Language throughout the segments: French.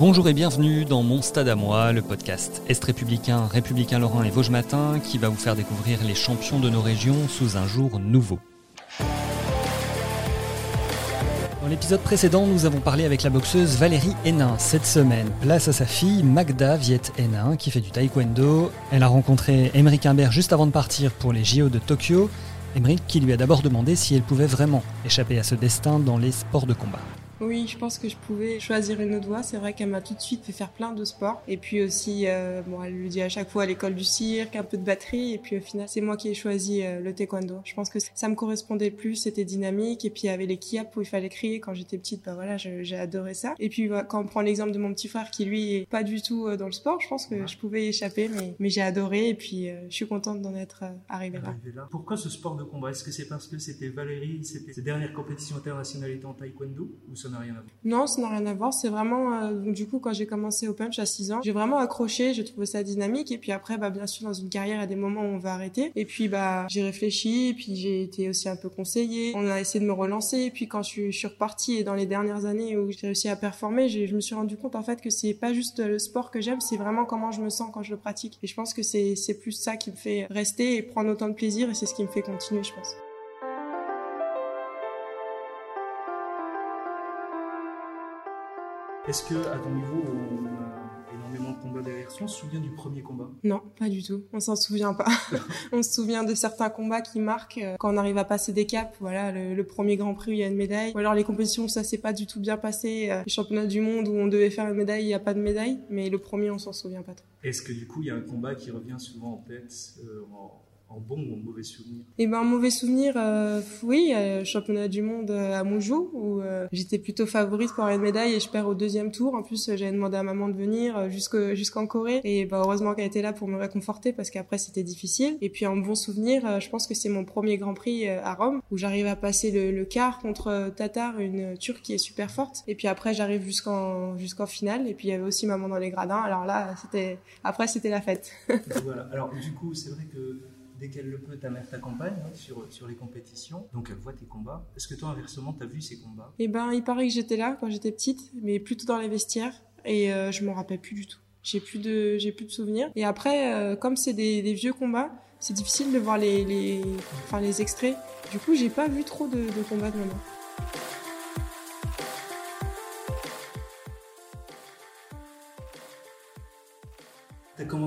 Bonjour et bienvenue dans Mon Stade à moi, le podcast Est républicain, républicain Lorrain et Vosges Matin qui va vous faire découvrir les champions de nos régions sous un jour nouveau. Dans l'épisode précédent, nous avons parlé avec la boxeuse Valérie Hénin. Cette semaine, place à sa fille Magda Viet Hénin qui fait du taekwondo. Elle a rencontré Émeric Imbert juste avant de partir pour les JO de Tokyo. Émeric qui lui a d'abord demandé si elle pouvait vraiment échapper à ce destin dans les sports de combat. Oui, je pense que je pouvais choisir une autre voie. C'est vrai qu'elle m'a tout de suite fait faire plein de sports. Et puis aussi, euh, bon, elle le dit à chaque fois à l'école du cirque, un peu de batterie. Et puis au final, c'est moi qui ai choisi euh, le taekwondo. Je pense que ça me correspondait plus, c'était dynamique. Et puis il y avait les kiap où il fallait crier. Quand j'étais petite, bah voilà, j'ai adoré ça. Et puis quand on prend l'exemple de mon petit frère qui lui est pas du tout euh, dans le sport, je pense que je pouvais y échapper, mais, mais j'ai adoré. Et puis euh, je suis contente d'en être arrivée là. là. Pourquoi ce sport de combat? Est-ce que c'est parce que c'était Valérie, c'était ses dernières compétitions internationales étant taekwondo ou ça Non, ça n'a rien à voir. C'est vraiment, euh, donc, du coup, quand j'ai commencé au punch à 6 ans, j'ai vraiment accroché, j'ai trouvé ça dynamique. Et puis après, bah, bien sûr, dans une carrière, il y a des moments où on va arrêter. Et puis, bah, j'ai réfléchi, et puis j'ai été aussi un peu conseillée. On a essayé de me relancer. Et puis, quand je suis, je suis repartie, et dans les dernières années où j'ai réussi à performer, je me suis rendu compte, en fait, que c'est pas juste le sport que j'aime, c'est vraiment comment je me sens quand je le pratique. Et je pense que c'est plus ça qui me fait rester et prendre autant de plaisir, et c'est ce qui me fait continuer, je pense. Est-ce que à ton niveau, on a énormément de combats derrière soi? On se souvient du premier combat? Non, pas du tout. On s'en souvient pas. on se souvient de certains combats qui marquent euh, quand on arrive à passer des caps. Voilà, le, le premier Grand Prix où il y a une médaille. Ou alors les compétitions où ça s'est pas du tout bien passé. euh, Les championnats du monde où on devait faire une médaille, il n'y a pas de médaille. Mais le premier, on s'en souvient pas trop. Est-ce que du coup, il y a un combat qui revient souvent en tête, euh, en, en bon ou en mauvais souvenir? Et ben un mauvais souvenir, euh, oui, euh, championnat du monde euh, à Moujou où euh, j'étais plutôt favorite pour avoir une médaille et je perds au deuxième tour. En plus, j'avais demandé à maman de venir jusque jusqu'en Corée et bah heureusement qu'elle était là pour me réconforter parce qu'après c'était difficile. Et puis un bon souvenir, je pense que c'est mon premier Grand Prix à Rome où j'arrive à passer le, le quart contre Tatar, une Turque qui est super forte. Et puis après j'arrive jusqu'en jusqu'en finale et puis il y avait aussi maman dans les gradins. Alors là, c'était après c'était la fête. Voilà. Alors du coup, c'est vrai que dès qu'elle le peut, ta mère t'accompagne hein, sur, sur les compétitions, donc elle voit tes combats. Est-ce que toi, inversement, tu as vu ces combats? Et ben, il paraît que j'étais là quand j'étais petite, mais plutôt dans les vestiaires, et euh, je m'en rappelle plus du tout. J'ai plus de, j'ai plus de souvenirs. Et après, euh, comme c'est des, des vieux combats, c'est difficile de voir les, les, enfin les extraits. Du coup, j'ai pas vu trop de, de combats de maman.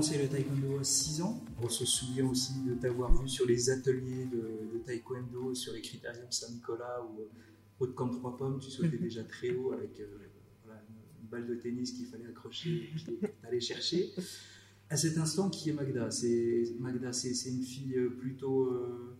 Commencé le taekwondo à 6 ans. On se souvient aussi de t'avoir vu sur les ateliers de, de taekwondo, sur les critériums Saint-Nicolas ou euh, haut de camp de trois pommes. Tu sautais déjà très haut avec euh, voilà, une balle de tennis qu'il fallait accrocher et puis aller chercher. À cet instant, qui est Magda? C'est Magda, c'est c'est une fille euh, plutôt euh,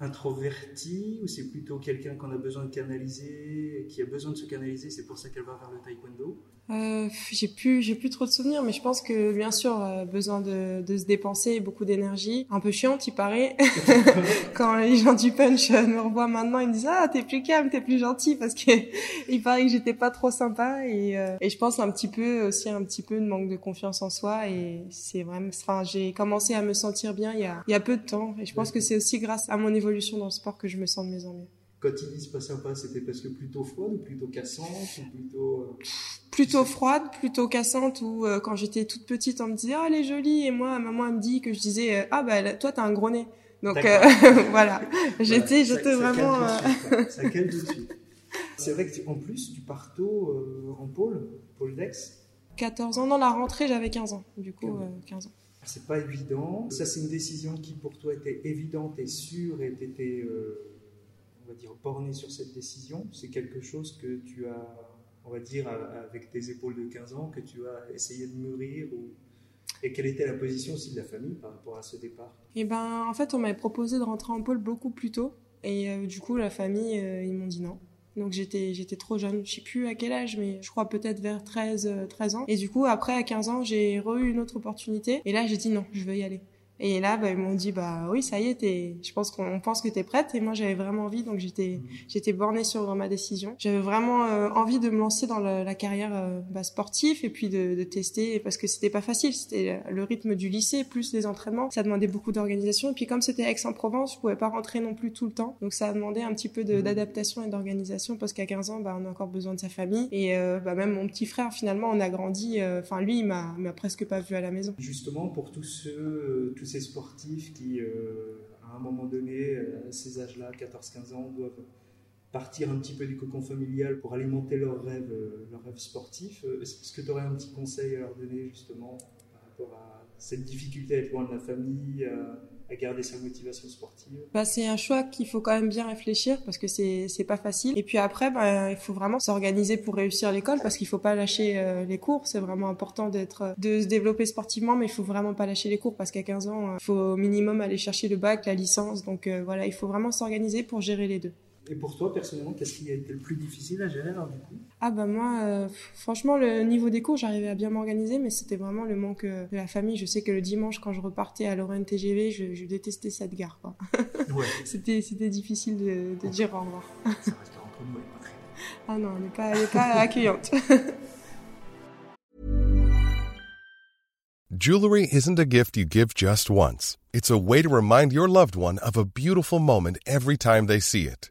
introvertie ou c'est plutôt quelqu'un qu'on a besoin de canaliser, qui a besoin de se canaliser, c'est pour ça qu'elle va vers le taekwondo? Euh, j'ai plus, j'ai plus trop de souvenirs, mais je pense que bien sûr, euh, besoin de, de se dépenser, beaucoup d'énergie. Un peu chiante, il paraît. Quand les gens du punch euh, me revoient maintenant, ils me disent ah t'es plus calme, t'es plus gentil parce que il paraît que j'étais pas trop sympa et, euh, et je pense un petit peu aussi un petit peu de manque de confiance en soi et c'est vraiment, enfin j'ai commencé à me sentir bien il y a, il y a peu de temps et je pense que c'est aussi grâce à mon évolution dans le sport que je me sens de mieux en mieux. Quand ils disent pas sympa, c'était parce que plutôt froide ou plutôt cassante ou plutôt. euh, plutôt froide, plutôt cassante, ou euh, quand j'étais toute petite, on me disait ah elle est jolie, et moi maman elle me dit que je disais euh, ah bah toi t'as un gros nez. Donc euh, voilà, j'étais j'étais vraiment. Ça calme tout de suite. C'est vrai que tu- en plus du parto euh, en pôle, pôle Dex, 14 ans, non la rentrée j'avais 15 ans, du coup Quinze euh, 15 ans. c'est pas évident. Ça, c'est une décision qui pour toi était évidente et sûre et t'étais, va dire, borné sur cette décision. C'est quelque chose que tu as, on va dire, avec tes épaules de 15 ans, que tu as essayé de mûrir. Et quelle était la position aussi de la famille par rapport à ce départ? Et ben en fait on m'avait proposé de rentrer en pôle beaucoup plus tôt, et euh, du coup la famille euh, ils m'ont dit non. Donc j'étais j'étais trop jeune, je sais plus à quel âge mais je crois peut-être vers 13 13 ans et du coup après à 15 ans, j'ai re eu une autre opportunité et là j'ai dit non, je veux y aller. Et là, bah, ils m'ont dit, bah oui, ça y est, t'es, je pense qu'on pense que tu es prête. Et moi, j'avais vraiment envie, donc j'étais, mhm. j'étais bornée sur ma décision. J'avais vraiment euh, envie de me lancer dans la, carrière euh, bah, sportive et puis de, de, tester, parce que c'était pas facile. C'était le rythme du lycée plus les entraînements. Ça demandait beaucoup d'organisation. Et puis comme c'était Aix-en-Provence, je pouvais pas rentrer non plus tout le temps. Donc ça a demandé un petit peu mhm. d'adaptation et d'organisation, parce qu'à 15 ans, bah, on a encore besoin de sa famille. Et euh, bah, même mon petit frère, finalement, on a grandi. Enfin, lui, il m'a, m'a presque pas vu à la maison. Justement, pour tous ceux, tous ces sportifs qui, euh, à un moment donné, euh, à ces âges-là, 14-15 ans, doivent partir un petit peu du cocon familial pour alimenter leurs rêves, euh, leurs rêves sportifs. Est-ce que tu aurais un petit conseil à leur donner justement par rapport à cette difficulté à être loin de la famille, garder sa motivation sportive bah, C'est un choix qu'il faut quand même bien réfléchir parce que c'est pas facile. Et puis après, bah, il faut vraiment s'organiser pour réussir l'école parce qu'il faut pas lâcher euh, les cours. C'est vraiment important d'être de se développer sportivement, mais il faut vraiment pas lâcher les cours parce qu'à 15 ans, il faut au minimum aller chercher le bac, la licence. Donc euh, voilà, il faut vraiment s'organiser pour gérer les deux. Et pour toi, personnellement, qu'est-ce qui a été le plus difficile à gérer alors du coup? Ah bah moi, euh, franchement, le niveau des cours, j'arrivais à bien m'organiser, mais c'était vraiment le manque euh, de la famille. Je sais que le dimanche, quand je repartais à Lorraine TGV, je, détestais cette gare. Quoi. Ouais. c'était, c'était difficile de, de dire au revoir. Ça reste entre nous, Ah non, elle n'est pas, elle est pas accueillante. Jewelry isn't a gift you give just once. It's a way to remind your loved one of a beautiful moment every time they see it.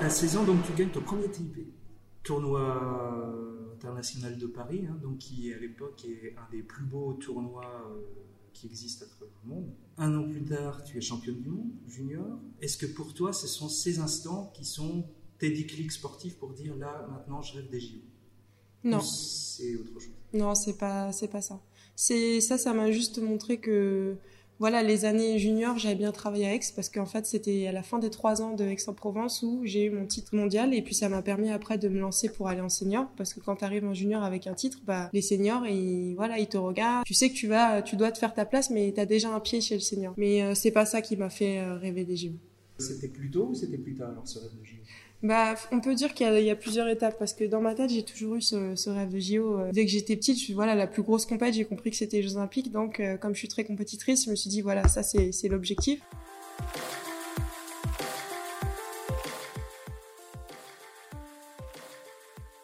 À 16 ans, donc, tu gagnes ton premier TIP, tournoi international de Paris, hein, donc, qui à l'époque est un des plus beaux tournois euh, qui existent à travers le monde. Un an plus tard, tu es championne du monde, junior. Est-ce que pour toi, ce sont ces instants qui sont tes déclics sportifs pour dire là, maintenant, je rêve des JO Non. C'est autre chose? Non, c'est pas, c'est pas ça. C'est ça, ça m'a juste montré que voilà, les années juniors, j'avais bien travaillé à Aix parce qu'en fait, c'était à la fin des trois ans de Aix-en-Provence où j'ai eu mon titre mondial et puis ça m'a permis après de me lancer pour aller en senior parce que quand tu arrives en junior avec un titre, bah, les seniors, ils, voilà, ils te regardent. Tu sais que tu vas, tu dois te faire ta place, mais tu as déjà un pied chez le senior. Mais euh, c'est pas ça qui m'a fait euh, rêver des JO. C'était plus tôt ou c'était plus tard alors ce rêve de JO bah, on peut dire qu'il y, a plusieurs étapes parce que dans ma tête, j'ai toujours eu ce, rêve de JO. Euh, dès que j'étais petite, je, voilà, la plus grosse compète, j'ai compris que c'était les Jeux Olympiques. Donc, euh, comme je suis très compétitrice, je me suis dit, voilà, ça, c'est l'objectif.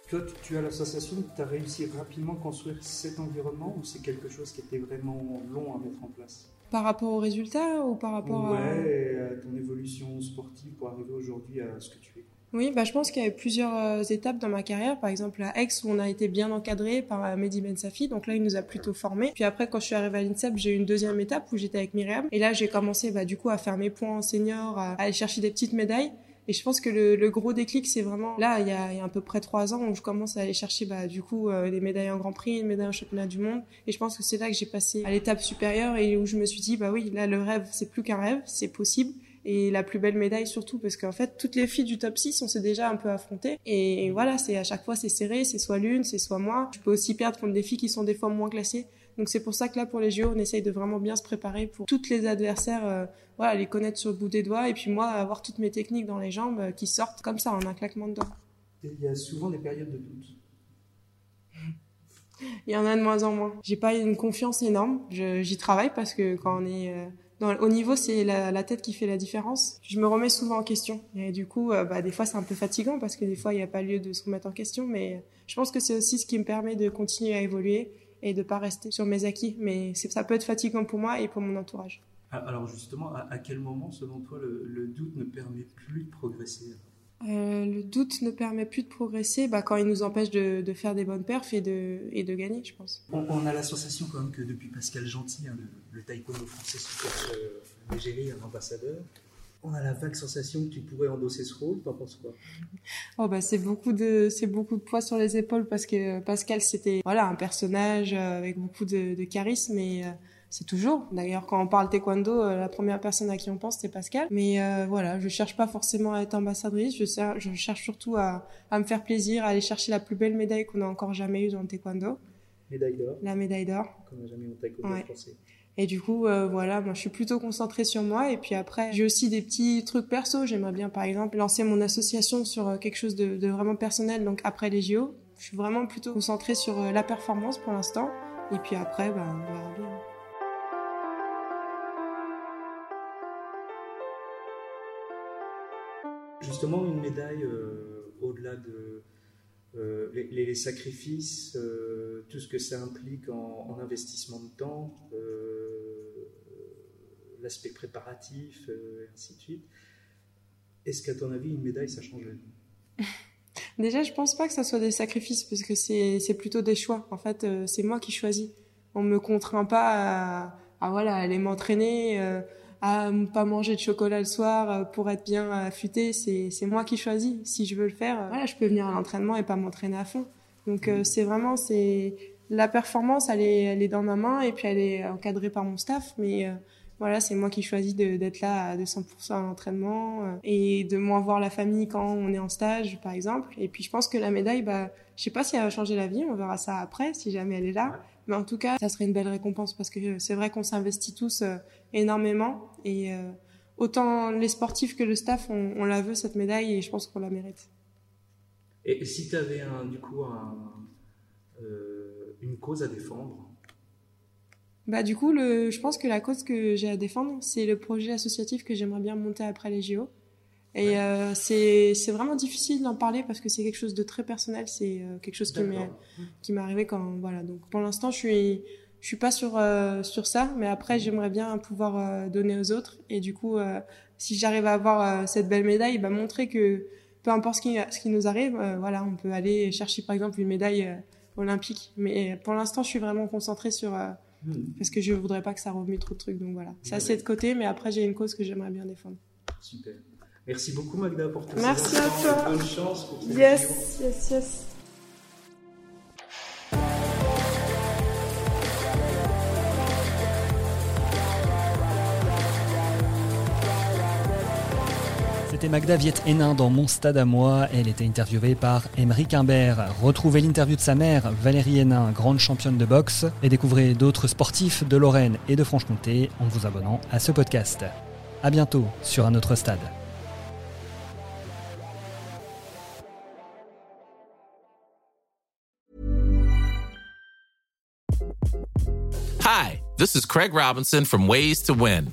Toi, tu as l'association, tu as réussi rapidement à construire cet environnement ou c'est quelque chose qui était vraiment long à mettre en place? Par rapport aux résultats ou par rapport à... Ouais, à ton évolution sportive pour arriver aujourd'hui à ce que tu es? Oui, bah, je pense qu'il y a eu plusieurs euh, étapes dans ma carrière. Par exemple, à Aix, où on a été bien encadré par euh, Mehdi Ben Safi. Donc là, il nous a plutôt formés. Puis après, quand je suis arrivée à l'INSEP, j'ai eu une deuxième étape où j'étais avec Myriam. Et là, j'ai commencé, bah, du coup, à faire mes points en senior, à aller chercher des petites médailles. Et je pense que le, gros déclic, c'est vraiment là, il y, a, il y a à peu près trois ans, où je commence à aller chercher, bah, du coup, euh, des médailles en Grand Prix, une médaille en championnat du monde. Et je pense que c'est là que j'ai passé à l'étape supérieure et où je me suis dit, bah oui, là, le rêve, c'est plus qu'un rêve, c'est possible et la plus belle médaille surtout parce qu'en fait toutes les filles du top 6 on s'est déjà un peu affrontées. Et voilà c'est à chaque fois c'est serré c'est soit l'une c'est soit moi. Je peux aussi perdre contre des filles qui sont des fois moins classées. Donc c'est pour ça que là pour les JO on essaye de vraiment bien se préparer pour toutes les adversaires euh, voilà les connaître sur le bout des doigts. Et puis moi avoir toutes mes techniques dans les jambes euh, qui sortent comme ça en un claquement de doigts. Il y a souvent des périodes de doute. Il y en a de moins en moins. J'ai pas une confiance énorme. J'y travaille parce que quand on est euh, au niveau, c'est la, tête qui fait la différence. Je me remets souvent en question. Et du coup, euh, bah, des fois, c'est un peu fatigant parce que des fois, il n'y a pas lieu de se remettre en question. Mais je pense que c'est aussi ce qui me permet de continuer à évoluer et de pas rester sur mes acquis. Mais ça peut être fatigant pour moi et pour mon entourage. Ah, alors justement, à, quel moment, selon toi, le doute ne permet plus de progresser? Euh, le doute ne permet plus de progresser bah, quand il nous empêche de, de, faire des bonnes perfs et de, et de gagner, je pense. On, a la sensation quand même que depuis Pascal Gentil, hein, le, le, taekwondo français cherche euh, un ambassadeur. on a la vague sensation que tu pourrais endosser ce rôle. T'en penses quoi? Oh bah c'est beaucoup de c'est beaucoup de poids sur les épaules parce que Pascal c'était voilà un personnage euh, avec beaucoup de, de charisme et euh, c'est toujours. D'ailleurs, quand on parle taekwondo, euh, la première personne à qui on pense, c'est Pascal. Mais voilà, je cherche pas forcément à être ambassadrice. Je, je cherche surtout à, à, me faire plaisir, à aller chercher la plus belle médaille qu'on a encore jamais eue dans le taekwondo. Médaille d'or. La médaille d'or. Qu'on n'a jamais eu en taekwondo ouais. français. Et du coup, euh, voilà, moi je suis plutôt concentrée sur moi. Et puis après, j'ai aussi des petits trucs perso. J'aimerais bien, par exemple, lancer mon association sur euh, quelque chose de, de, vraiment personnel. Donc après les JO, je suis vraiment plutôt concentrée sur euh, la performance pour l'instant. Et puis après, bah, on verra bien. Justement, une médaille au-delà de euh, les, sacrifices, euh, tout ce que ça implique en, en investissement de temps, euh, l'aspect préparatif, et ainsi de suite. Est-ce qu'à ton avis, une médaille, ça change la vie? Déjà, je pense pas que ça soit des sacrifices, parce que c'est plutôt des choix. En fait, c'est moi qui choisis. On me contraint pas à, à voilà, aller m'entraîner à ne pas manger de chocolat le soir euh, pour être bien affûté, c'est c'est moi qui choisis. Si je veux le faire, euh, voilà, je peux venir à l'entraînement et pas m'entraîner à fond. Donc euh, c'est vraiment c'est la performance, elle est elle est dans ma main et puis elle est encadrée par mon staff, mais voilà, c'est moi qui choisis d'être là à 200% à l'entraînement et de moins voir la famille quand on est en stage, par exemple. Et puis je pense que la médaille, bah, je sais pas si elle va changer la vie, on verra ça après, si jamais elle est là. Mais en tout cas, ça serait une belle récompense parce que c'est vrai qu'on s'investit tous euh, énormément et euh, autant les sportifs que le staff, on, on, la veut cette médaille et je pense qu'on la mérite. Et si tu avais un, du coup un, euh, une cause à défendre bah du coup, le, je pense que la cause que j'ai à défendre, c'est le projet associatif que j'aimerais bien monter après les JO. Et euh, c'est c'est vraiment difficile d'en parler parce que c'est quelque chose de très personnel. C'est euh, quelque chose qui m'est qui m'est arrivé quand voilà. Donc pour l'instant, je suis je suis pas sur euh, sur ça, mais après j'aimerais bien pouvoir euh, donner aux autres. Et du coup, euh, si j'arrive à avoir cette belle médaille, bah montrer que peu importe ce qui ce qui nous arrive, voilà, on peut aller chercher par exemple une médaille olympique. Mais pour l'instant, je suis vraiment concentrée sur. Parce que je voudrais pas que ça remue trop de trucs. Donc voilà, ça c'est de côté. Mais après, j'ai une cause que j'aimerais bien défendre. Super. Merci beaucoup Magda pour tout Merci à toi. Bonne chance pour Yes, yes, yes. Magda Viet-Hénin dans Mon Stade à moi. Elle était interviewée par Émeric Imbert. Retrouvez l'interview de sa mère, Valérie Hénin, grande championne de boxe, et découvrez d'autres sportifs de Lorraine et de Franche-Comté en vous abonnant à ce podcast. À bientôt sur un autre stade. Hi, this is Craig Robinson from Ways to Win,